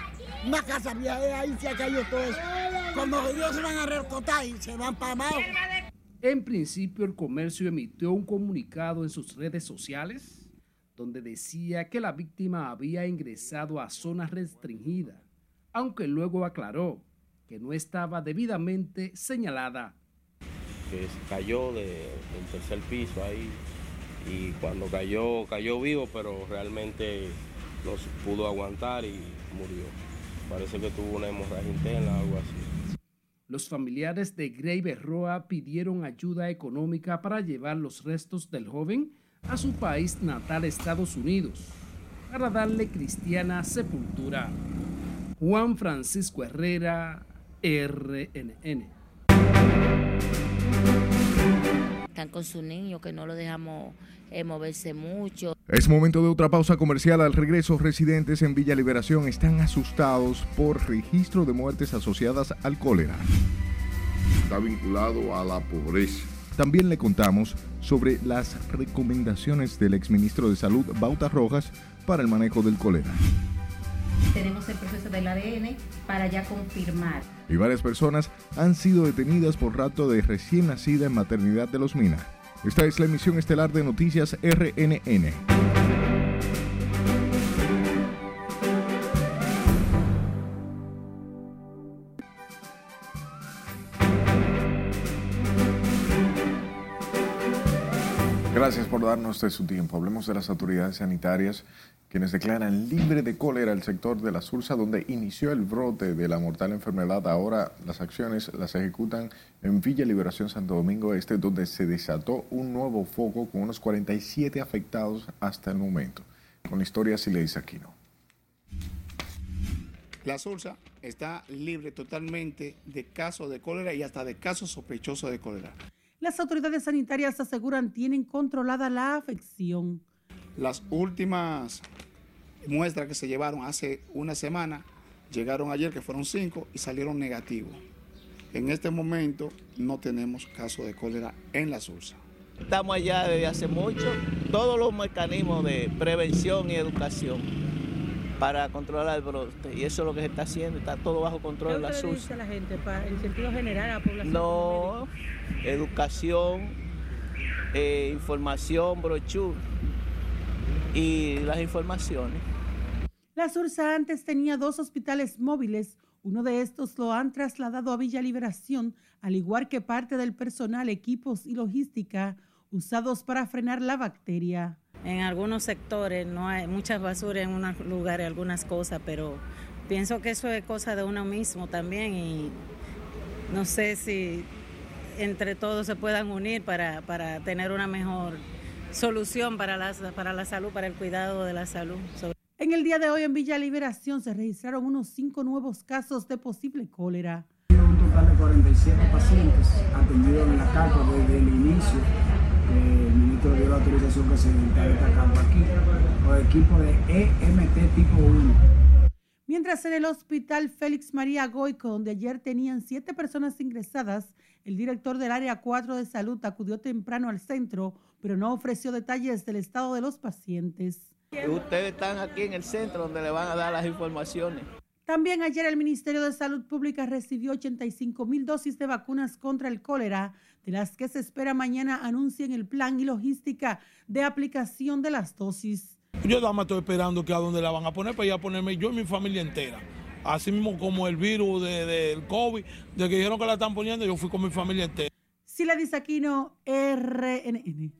S29: Una casa vieja, ahí se ha caído todo eso. Cuando ellos se van a recotar y se van para abajo.
S28: En principio, el comercio emitió un comunicado en sus redes sociales donde decía que la víctima había ingresado a zona restringida, aunque luego aclaró que no estaba debidamente señalada.
S30: Que cayó de, del tercer piso ahí y cuando cayó, cayó vivo, pero realmente no pudo aguantar y murió. Parece que tuvo una hemorragia interna o algo así.
S28: Los familiares de Gray Berroa pidieron ayuda económica para llevar los restos del joven a su país natal, Estados Unidos. para darle cristiana sepultura. Juan Francisco Herrera, RNN.
S31: Están con su niño que no lo dejamos eh, moverse mucho.
S2: Es momento de otra pausa comercial. Al regreso, residentes en Villa Liberación están asustados por registro de muertes asociadas al cólera.
S32: Está vinculado a la pobreza.
S2: También le contamos sobre las recomendaciones del exministro de Salud, Bauta Rojas, para el manejo del cólera.
S33: Tenemos el proceso del ADN para ya confirmar.
S2: Y varias personas han sido detenidas por rato de recién nacida en maternidad de los Mina. Esta es la emisión estelar de Noticias RNN. Gracias por darnos de su tiempo. Hablemos de las autoridades sanitarias quienes declaran libre de cólera el sector de la Sursa donde inició el brote de la mortal enfermedad. Ahora las acciones las ejecutan en Villa Liberación Santo Domingo Este, donde se desató un nuevo foco con unos 47 afectados hasta el momento. Con historia si le dice Aquino.
S34: La Sursa está libre totalmente de casos de cólera y hasta de casos sospechosos de cólera.
S35: Las autoridades sanitarias aseguran tienen controlada la afección.
S34: Las últimas muestras que se llevaron hace una semana llegaron ayer, que fueron cinco, y salieron negativos. En este momento no tenemos caso de cólera en la Sursa.
S36: Estamos allá desde hace mucho, todos los mecanismos de prevención y educación para controlar el brote. Y eso es lo que se está haciendo, está todo bajo control en la
S35: ¿Qué
S36: SURSA.
S35: dice la gente en sentido general a la población?
S36: No, educación, eh, información, brochure y las informaciones.
S35: La Sursa antes tenía dos hospitales móviles. Uno de estos lo han trasladado a Villa Liberación, al igual que parte del personal, equipos y logística usados para frenar la bacteria.
S37: En algunos sectores no hay muchas basuras en unos lugares, algunas cosas, pero pienso que eso es cosa de uno mismo también y no sé si entre todos se puedan unir para, para tener una mejor solución para la, para la salud, para el cuidado de la salud. Sobre
S35: En el día de hoy en Villa Liberación se registraron unos cinco nuevos casos de posible cólera.
S38: Un total de 47 pacientes atendidos en la carpa desde el inicio. El ministro dio la autorización que se instale esta carpa aquí, los equipos de EMT tipo 1.
S35: Mientras en el hospital Félix María Goico, donde ayer tenían siete personas ingresadas, el director del área 4 de salud acudió temprano al centro, pero no ofreció detalles del estado de los pacientes.
S36: Ustedes están aquí en el centro donde le van a dar las informaciones.
S35: También ayer el Ministerio de Salud Pública recibió 85 mil dosis de vacunas contra el cólera, de las que se espera mañana anuncien el plan y logística de aplicación de las dosis.
S39: Yo nada más estoy esperando que a dónde la van a poner para ir a ponerme yo y mi familia entera. Así mismo como el virus del de, COVID, de que dijeron que la están poniendo, yo fui con mi familia entera.
S35: Sila Disaquino, RNN.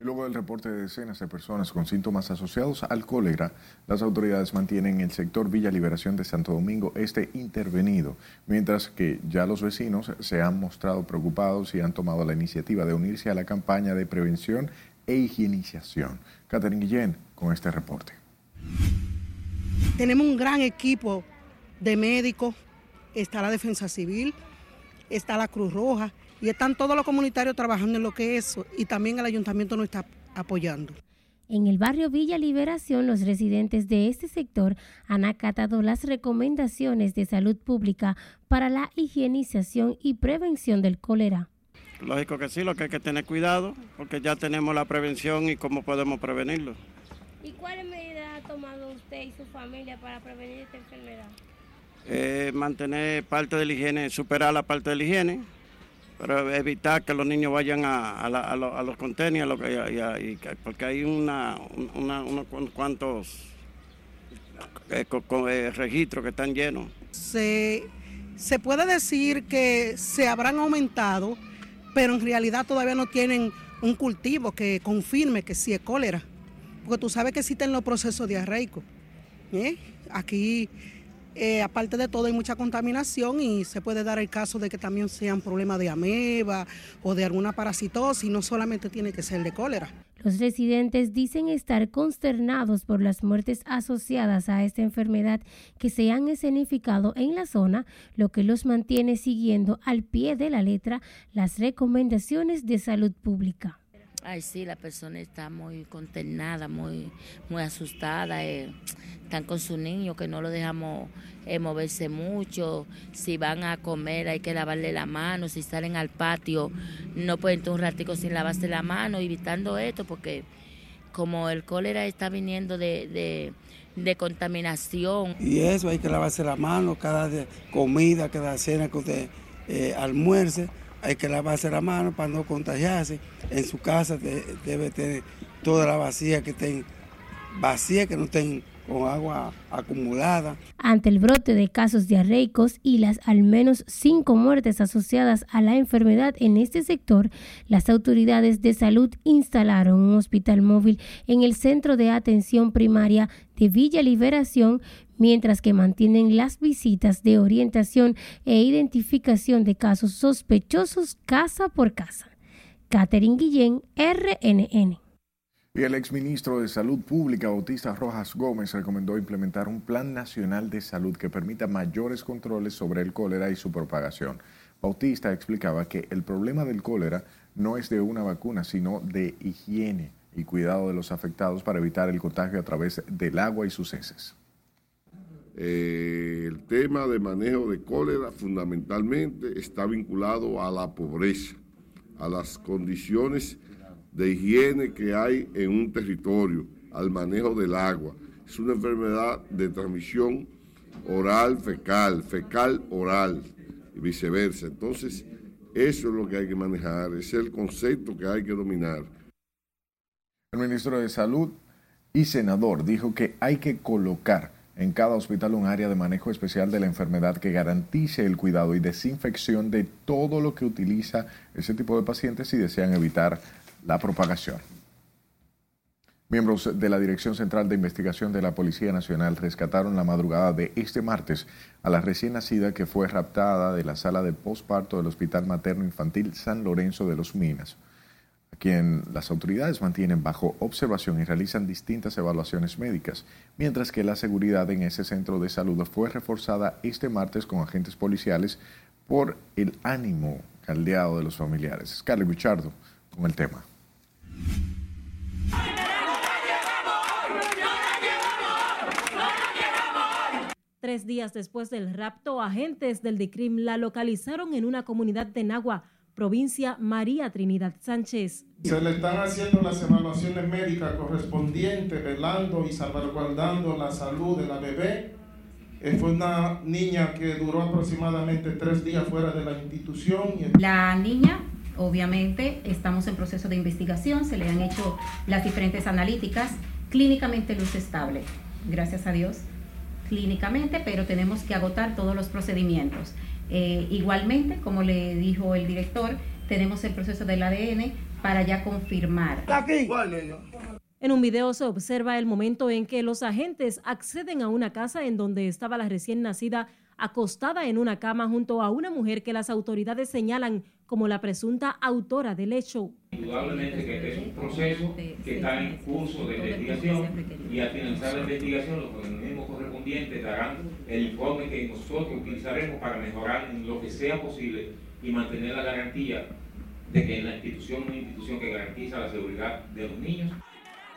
S2: Luego del reporte de decenas de personas con síntomas asociados al cólera, las autoridades mantienen el sector Villa Liberación de Santo Domingo Este intervenido, mientras que ya los vecinos se han mostrado preocupados y han tomado la iniciativa de unirse a la campaña de prevención e higienización. Catherine Guillén con este reporte.
S40: Tenemos un gran equipo de médicos, está la Defensa Civil, está la Cruz Roja y están todos los comunitarios trabajando en lo que es eso y también el ayuntamiento nos está apoyando.
S41: En el barrio Villa Liberación, los residentes de este sector han acatado las recomendaciones de salud pública para la higienización y prevención del cólera.
S42: Lógico que sí, lo que hay que tener cuidado, porque ya tenemos la prevención y cómo podemos prevenirlo.
S41: ¿Y cuáles medidas ha tomado usted y su familia para prevenir esta enfermedad?
S42: Eh, mantener parte de la higiene, superar la parte de la higiene, pero evitar que los niños vayan a, a, la, a, lo, a los contenedores, porque hay una, una, unos cuantos eh, con, con, eh, registros que están llenos.
S40: Se, se puede decir que se habrán aumentado, pero en realidad todavía no tienen un cultivo que confirme que sí es cólera, porque tú sabes que existen los procesos diarreicos. ¿eh? Aquí eh, aparte de todo hay mucha contaminación y se puede dar el caso de que también sean problemas de ameba o de alguna parasitosis, no solamente tiene que ser de cólera.
S14: Los residentes dicen estar consternados por las muertes asociadas a esta enfermedad que se han escenificado en la zona, lo que los mantiene siguiendo al pie de la letra las recomendaciones de salud pública.
S31: Ay, sí, la persona está muy consternada, muy, muy asustada. eh, están con su niño que no lo dejamos eh, moverse mucho. Si van a comer hay que lavarle la mano. Si salen al patio no pueden estar un ratico sin lavarse la mano, evitando esto porque como el cólera está viniendo de, de, de contaminación.
S40: Y eso hay que lavarse la mano cada comida, cada cena que usted eh, hay que lavarse la mano para no contagiarse. En su casa de- debe tener toda la vacía que estén vacía, que no estén con agua acumulada.
S14: Ante el brote de casos diarreicos y las al menos cinco muertes asociadas a la enfermedad en este sector, las autoridades de salud instalaron un hospital móvil en el centro de atención primaria de Villa Liberación, mientras que mantienen las visitas de orientación e identificación de casos sospechosos casa por casa. Catherine Guillén, RNN.
S2: El exministro de Salud Pública, Bautista Rojas Gómez, recomendó implementar un plan nacional de salud que permita mayores controles sobre el cólera y su propagación. Bautista explicaba que el problema del cólera no es de una vacuna, sino de higiene y cuidado de los afectados para evitar el contagio a través del agua y sus heces.
S32: Eh, el tema de manejo de cólera fundamentalmente está vinculado a la pobreza, a las condiciones de higiene que hay en un territorio, al manejo del agua. Es una enfermedad de transmisión oral fecal, fecal oral y viceversa. Entonces, eso es lo que hay que manejar, es el concepto que hay que dominar.
S2: El ministro de Salud y senador dijo que hay que colocar en cada hospital un área de manejo especial de la enfermedad que garantice el cuidado y desinfección de todo lo que utiliza ese tipo de pacientes si desean evitar la propagación. Miembros de la Dirección Central de Investigación de la Policía Nacional rescataron la madrugada de este martes a la recién nacida que fue raptada de la sala de posparto del Hospital Materno Infantil San Lorenzo de los Minas quien las autoridades mantienen bajo observación y realizan distintas evaluaciones médicas, mientras que la seguridad en ese centro de salud fue reforzada este martes con agentes policiales por el ánimo caldeado de los familiares. Scarlett Bichardo con el tema.
S43: Tres días después del rapto, agentes del DICRIM la localizaron en una comunidad de Nagua, provincia María Trinidad Sánchez.
S44: Se le están haciendo las evaluaciones médicas correspondientes, velando y salvaguardando la salud de la bebé. Eh, Fue una niña que duró aproximadamente tres días fuera de la institución. y-
S33: La niña, obviamente, estamos en proceso de investigación, se le han hecho las diferentes analíticas, clínicamente luz estable, gracias a Dios, clínicamente, pero tenemos que agotar todos los procedimientos. Eh, igualmente, como le dijo el director, tenemos el proceso del ADN para ya confirmar.
S43: En un video se observa el momento en que los agentes acceden a una casa en donde estaba la recién nacida acostada en una cama junto a una mujer que las autoridades señalan como la presunta autora del hecho.
S39: Indudablemente que este es un proceso que está en curso de investigación y al finalizar la investigación los organismos correspondientes darán el informe que nosotros utilizaremos para mejorar en lo que sea posible y mantener la garantía de que la institución es una institución que garantiza la seguridad de los niños.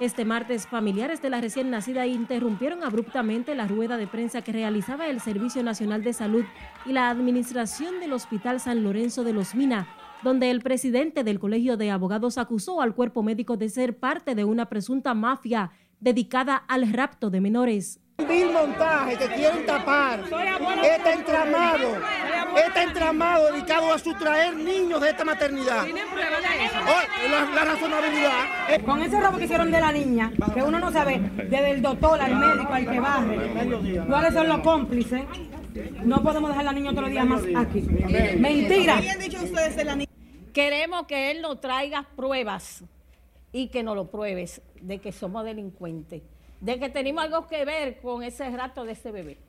S43: Este martes, familiares de la recién nacida interrumpieron abruptamente la rueda de prensa que realizaba el Servicio Nacional de Salud y la administración del Hospital San Lorenzo de los Mina, donde el presidente del Colegio de Abogados acusó al cuerpo médico de ser parte de una presunta mafia dedicada al rapto de menores.
S45: Vil montaje que quieren tapar este entramado, este entramado dedicado a sustraer niños de esta maternidad. Oh, la, la razonabilidad.
S19: Eh, Con ese robo que hicieron de la niña, que uno no sabe, desde el doctor al médico, al que barre, cuáles son los cómplices, no podemos dejar a la niña otro día más aquí. Mentira.
S46: Queremos que él nos traiga pruebas y que nos lo pruebes de que somos delincuentes, de que tenemos algo que ver con ese rapto de ese bebé.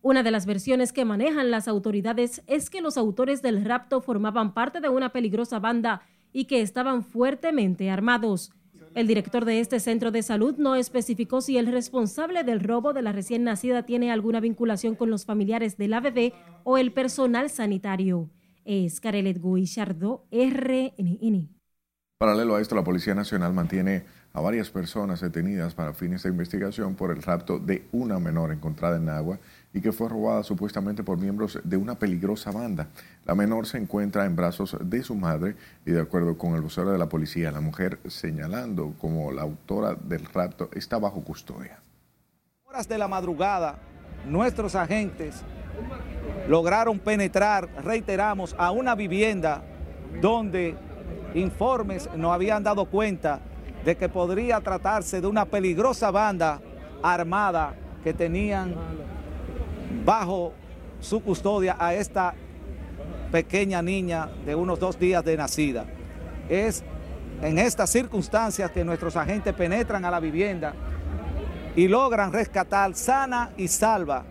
S43: Una de las versiones que manejan las autoridades es que los autores del rapto formaban parte de una peligrosa banda y que estaban fuertemente armados. El director de este centro de salud no especificó si el responsable del robo de la recién nacida tiene alguna vinculación con los familiares de la bebé o el personal sanitario. Es Carelet Guillardó, RNN.
S2: Paralelo a esto, la Policía Nacional mantiene a varias personas detenidas para fines de investigación por el rapto de una menor encontrada en agua y que fue robada supuestamente por miembros de una peligrosa banda. La menor se encuentra en brazos de su madre y de acuerdo con el vocero de la policía, la mujer señalando como la autora del rapto está bajo custodia.
S47: Horas de la madrugada, nuestros agentes lograron penetrar, reiteramos, a una vivienda donde informes nos habían dado cuenta de que podría tratarse de una peligrosa banda armada que tenían bajo su custodia a esta pequeña niña de unos dos días de nacida. Es en estas circunstancias que nuestros agentes penetran a la vivienda y logran rescatar sana y salva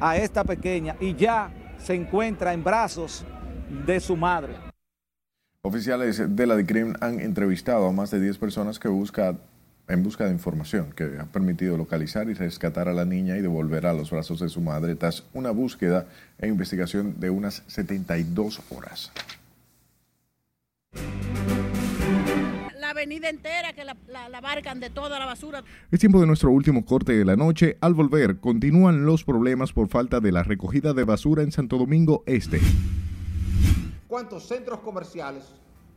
S47: a esta pequeña y ya se encuentra en brazos de su madre.
S2: Oficiales de la DICRIM han entrevistado a más de 10 personas que buscan en busca de información que ha permitido localizar y rescatar a la niña y devolver a los brazos de su madre tras una búsqueda e investigación de unas 72 horas.
S48: La avenida entera que la, la, abarcan de toda la basura.
S2: Es tiempo de nuestro último corte de la noche. Al volver, continúan los problemas por falta de la recogida de basura en Santo Domingo Este.
S49: ¿Cuántos centros comerciales,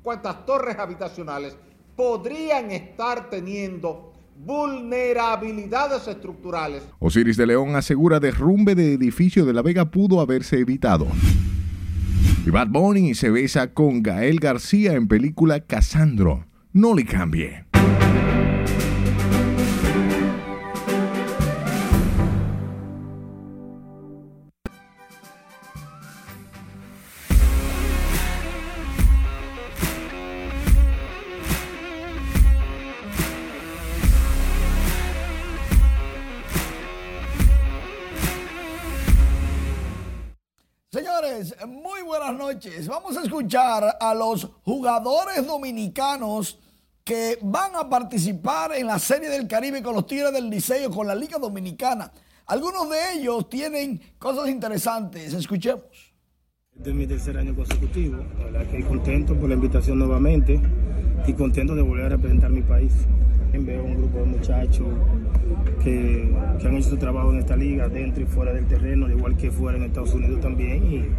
S49: cuántas torres habitacionales podrían estar teniendo vulnerabilidades estructurales.
S2: Osiris de León asegura derrumbe de edificio de La Vega pudo haberse evitado. Y Bad Bunny se besa con Gael García en película Casandro. No le cambie.
S50: Escuchar a los jugadores dominicanos que van a participar en la Serie del Caribe con los Tigres del Liceo, con la Liga Dominicana. Algunos de ellos tienen cosas interesantes. Escuchemos.
S51: Este es mi tercer año consecutivo. La verdad que contento por la invitación nuevamente y contento de volver a representar mi país. Veo un grupo de muchachos que, han hecho su trabajo en esta liga, dentro y fuera del terreno, al igual que fuera en Estados Unidos también.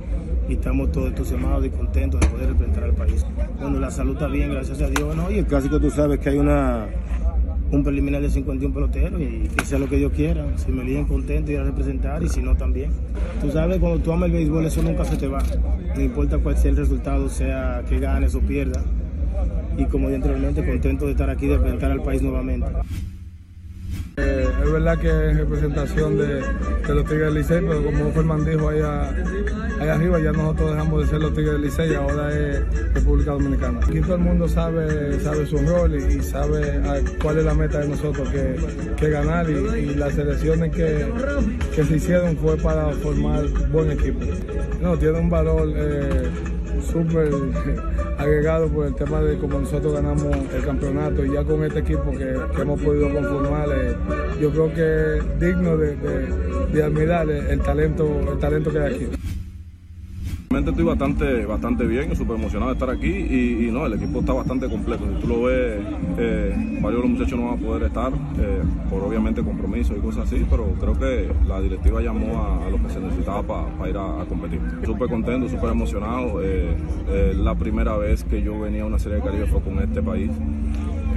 S51: Estamos todos entusiasmados y contentos de poder representar al país. Bueno, la salud está bien, gracias a Dios. ¿no? Y el clásico tú sabes que hay una un preliminar de 51 peloteros y que sea lo que Dios quiera. Si me eligen contento ir a representar y si no también. Tú sabes, cuando tú amas el béisbol eso nunca se te va. No importa cuál sea el resultado, sea que ganes o pierdas y como dije anteriormente, contento de estar aquí, de representar al país nuevamente.
S39: Eh, es verdad que es representación de, los Tigres del Licey, pero como Ferman dijo allá, allá arriba, ya nosotros dejamos de ser los Tigres del Licey, ahora es República Dominicana. Aquí todo el mundo sabe, sabe su rol y, sabe cuál es la meta de nosotros, que, ganar y, las elecciones que, que, se hicieron fue para formar buen equipo. No, tiene un valor eh, súper agregado por el tema de cómo nosotros ganamos el campeonato y ya con este equipo que, hemos podido conformar, eh, yo creo que es digno de, admirar el talento, el talento que hay aquí.
S44: Realmente estoy bastante, bastante bien, súper emocionado de estar aquí y, no, el equipo está bastante completo. Si tú lo ves, eh, varios de los muchachos no van a poder estar eh, por obviamente compromisos y cosas así, pero creo que la directiva llamó a, lo que se necesitaba para ir a, competir. Súper contento, súper emocionado. Eh, la primera vez que yo venía a una serie de Caribe fue con este país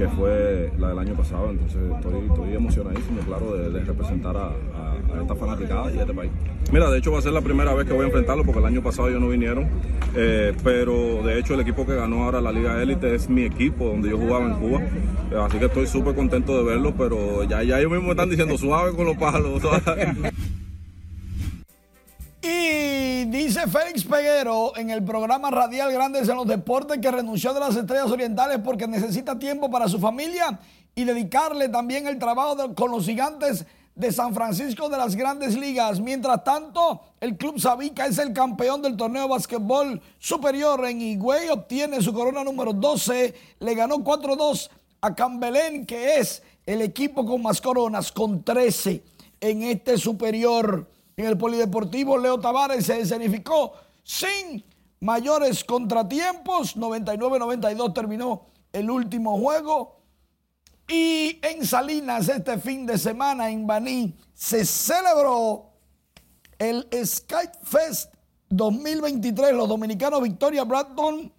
S44: que fue la del año pasado, entonces estoy, estoy emocionadísimo, claro, de, representar a, esta fanaticada y a este país. Mira, de hecho va a ser la primera vez que voy a enfrentarlo porque el año pasado ellos no vinieron, eh, pero de hecho el equipo que ganó ahora la Liga Élite es mi equipo donde yo jugaba en Cuba, así que estoy súper contento de verlo, pero ya, ya ellos mismos están diciendo suave con los palos.
S50: Y dice Félix Peguero en el programa Radial Grandes en los Deportes que renunció de las Estrellas Orientales porque necesita tiempo para su familia y dedicarle también el trabajo con los gigantes de San Francisco de las grandes ligas. Mientras tanto, el Club Sabica es el campeón del torneo de básquetbol superior en Higüey, obtiene su corona número 12, le ganó 4-2 a Cambelén, que es el equipo con más coronas, con 13 en este superior. En el Polideportivo, Leo Tavares se escenificó sin mayores contratiempos. 99-92 terminó el último juego. Y en Salinas, este fin de semana en Baní, se celebró el Skype Fest 2023. Los dominicanos Victoria Bradton,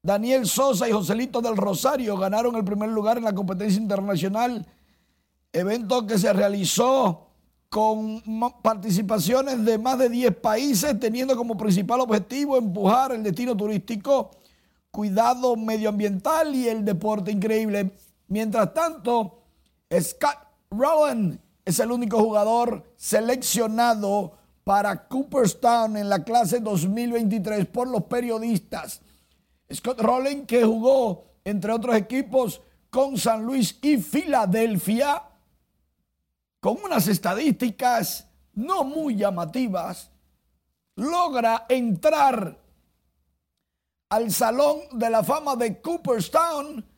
S50: Daniel Sosa y Joselito del Rosario ganaron el primer lugar en la competencia internacional. Evento que se realizó con participaciones de más de 10 países, teniendo como principal objetivo empujar el destino turístico, cuidado medioambiental y el deporte increíble. Mientras tanto, Scott Rowland es el único jugador seleccionado para Cooperstown en la clase 2023 por los periodistas. Scott Rowland, que jugó, entre otros equipos, con San Luis y Filadelfia, con unas estadísticas no muy llamativas, logra entrar al Salón de la Fama de Cooperstown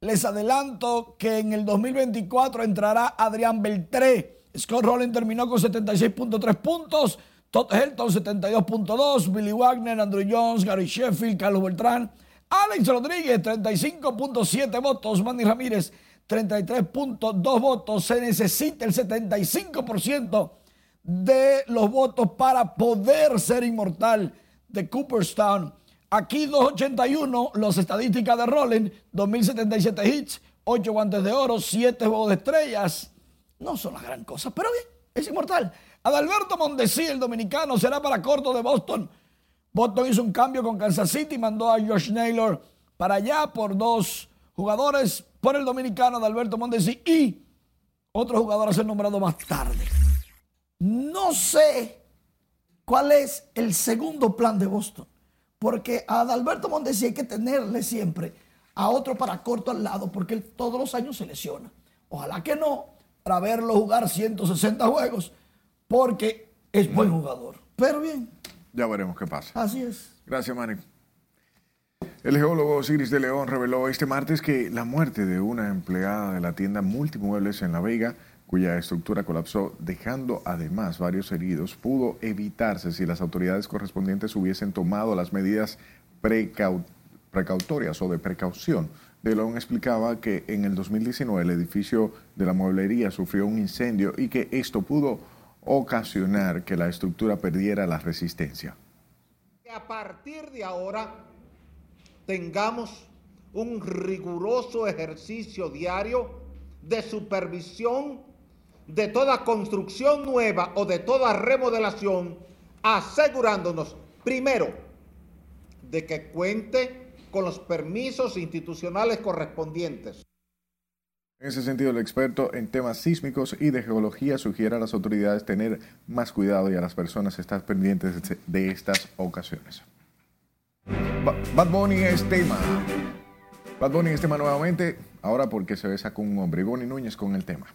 S50: les adelanto que en el 2024 entrará Adrián Beltré. Scott Rowland terminó con 76.3 puntos. Todd Helton 72.2. Billy Wagner, Andrew Jones, Gary Sheffield, Carlos Beltrán. Alex Rodríguez 35.7 votos. Manny Ramírez 33.2 votos. Se necesita el 75% de los votos para poder ser inmortal de Cooperstown. Aquí 281, las estadísticas de Rolling, 2077 hits, 8 guantes de oro, 7 juegos de estrellas. No son las gran cosa, pero bien, es inmortal. Adalberto Mondesi, el dominicano, será para corto de Boston. Boston hizo un cambio con Kansas City, mandó a Josh Naylor para allá por dos jugadores, por el dominicano Adalberto Mondesi y otro jugador a ser nombrado más tarde. No sé cuál es el segundo plan de Boston. Porque a Adalberto Mondesi hay que tenerle siempre a otro para corto al lado, porque él todos los años se lesiona. Ojalá que no, para verlo jugar 160 juegos, porque es buen jugador. Pero bien.
S2: Ya veremos qué pasa.
S50: Así es.
S2: Gracias, Manny. El geólogo Siris de León reveló este martes que la muerte de una empleada de la tienda Multimuebles en La Vega cuya estructura colapsó, dejando además varios heridos, pudo evitarse si las autoridades correspondientes hubiesen tomado las medidas precautorias o de precaución. De León explicaba que en el 2019 el edificio de la mueblería sufrió un incendio y que esto pudo ocasionar que la estructura perdiera la resistencia.
S49: A partir de ahora tengamos un riguroso ejercicio diario de supervisión de toda construcción nueva o de toda remodelación, asegurándonos, primero, de que cuente con los permisos institucionales correspondientes.
S2: En ese sentido, el experto en temas sísmicos y de geología sugiere a las autoridades tener más cuidado y a las personas estar pendientes de estas ocasiones. Bad Bunny es tema. Bad Bunny es tema nuevamente, ahora porque se besa con un hombre. Bonnie Núñez con el tema.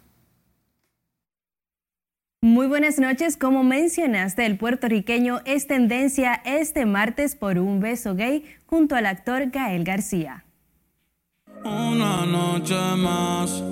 S52: Muy buenas noches. Como mencionaste, el puertorriqueño es tendencia este martes por un beso gay junto al actor Gael García.
S53: Una noche más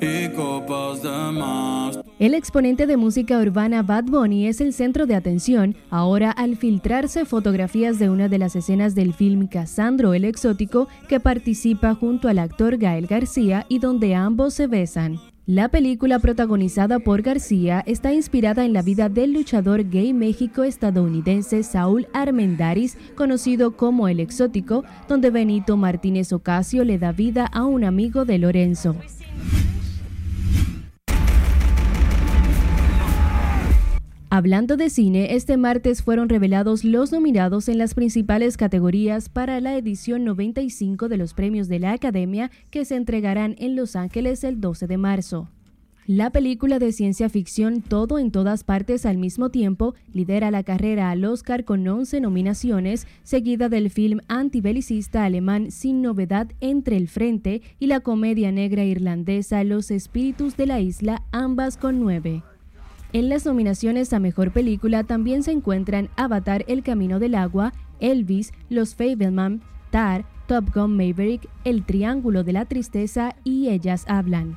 S53: y copas de más.
S52: El exponente de música urbana Bad Bunny es el centro de atención ahora al filtrarse fotografías de una de las escenas del film Casandro el Exótico que participa junto al actor Gael García y donde ambos se besan. La película protagonizada por García está inspirada en la vida del luchador gay México-estadounidense Saúl Armendaris, conocido como El Exótico, donde Benito Martínez Ocasio le da vida a un amigo de Lorenzo. Hablando de cine, este martes fueron revelados los nominados en las principales categorías para la edición 95 de los premios de la Academia que se entregarán en Los Ángeles el 12 de marzo. La película de ciencia ficción Todo en todas partes al mismo tiempo lidera la carrera al Oscar con 11 nominaciones, seguida del film antibelicista alemán Sin novedad entre el frente y la comedia negra irlandesa Los espíritus de la isla, ambas con 9. En las nominaciones a Mejor Película también se encuentran Avatar El Camino del Agua, Elvis, Los Fableman, Tar, Top Gun Maverick, El Triángulo de la Tristeza y Ellas Hablan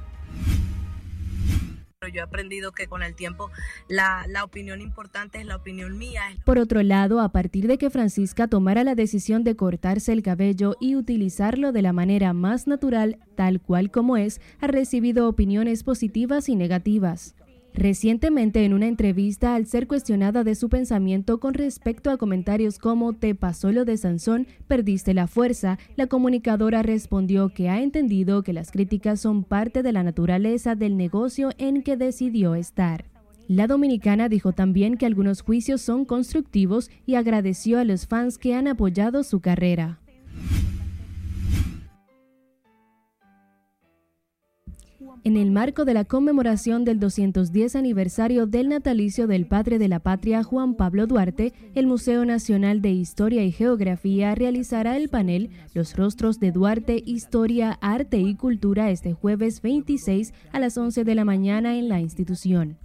S54: yo he aprendido que con el tiempo la, la, opinión importante es la opinión mía.
S52: Por otro lado, a partir de que Francisca tomara la decisión de cortarse el cabello y utilizarlo de la manera más natural, tal cual como es, ha recibido opiniones positivas y negativas. Recientemente, en una entrevista, al ser cuestionada de su pensamiento con respecto a comentarios como te pasó lo de Sansón, perdiste la fuerza, la comunicadora respondió que ha entendido que las críticas son parte de la naturaleza del negocio en que decidió estar. La dominicana dijo también que algunos juicios son constructivos y agradeció a los fans que han apoyado su carrera. En el marco de la conmemoración del 210 aniversario del natalicio del padre de la patria Juan Pablo Duarte, el Museo Nacional de Historia y Geografía realizará el panel Los rostros de Duarte, Historia, Arte y Cultura este jueves 26 a las 11 de la mañana en la institución.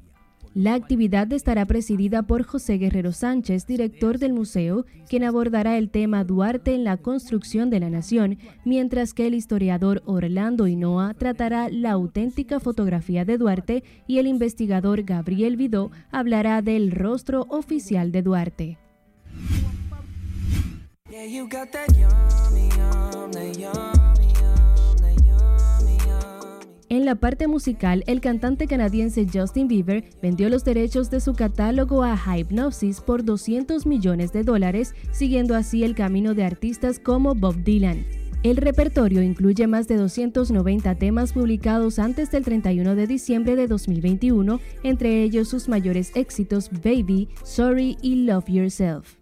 S52: La actividad estará presidida por José Guerrero Sánchez, director del museo, quien abordará el tema Duarte en la construcción de la nación, mientras que el historiador Orlando Hinoa tratará la auténtica fotografía de Duarte y el investigador Gabriel Vidó hablará del rostro oficial de Duarte. En la parte musical, el cantante canadiense Justin Bieber vendió los derechos de su catálogo a Hypnosis por 200 millones de dólares, siguiendo así el camino de artistas como Bob Dylan. El repertorio incluye más de 290 temas publicados antes del 31 de diciembre de 2021, entre ellos sus mayores éxitos Baby, Sorry y Love Yourself.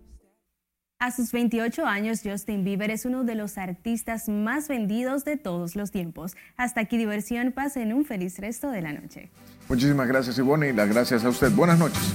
S55: A sus 28 años, Justin Bieber es uno de los artistas más vendidos de todos los tiempos. Hasta aquí diversión, pasen un feliz resto de la noche.
S2: Muchísimas gracias Ivonne y las gracias a usted. Buenas noches.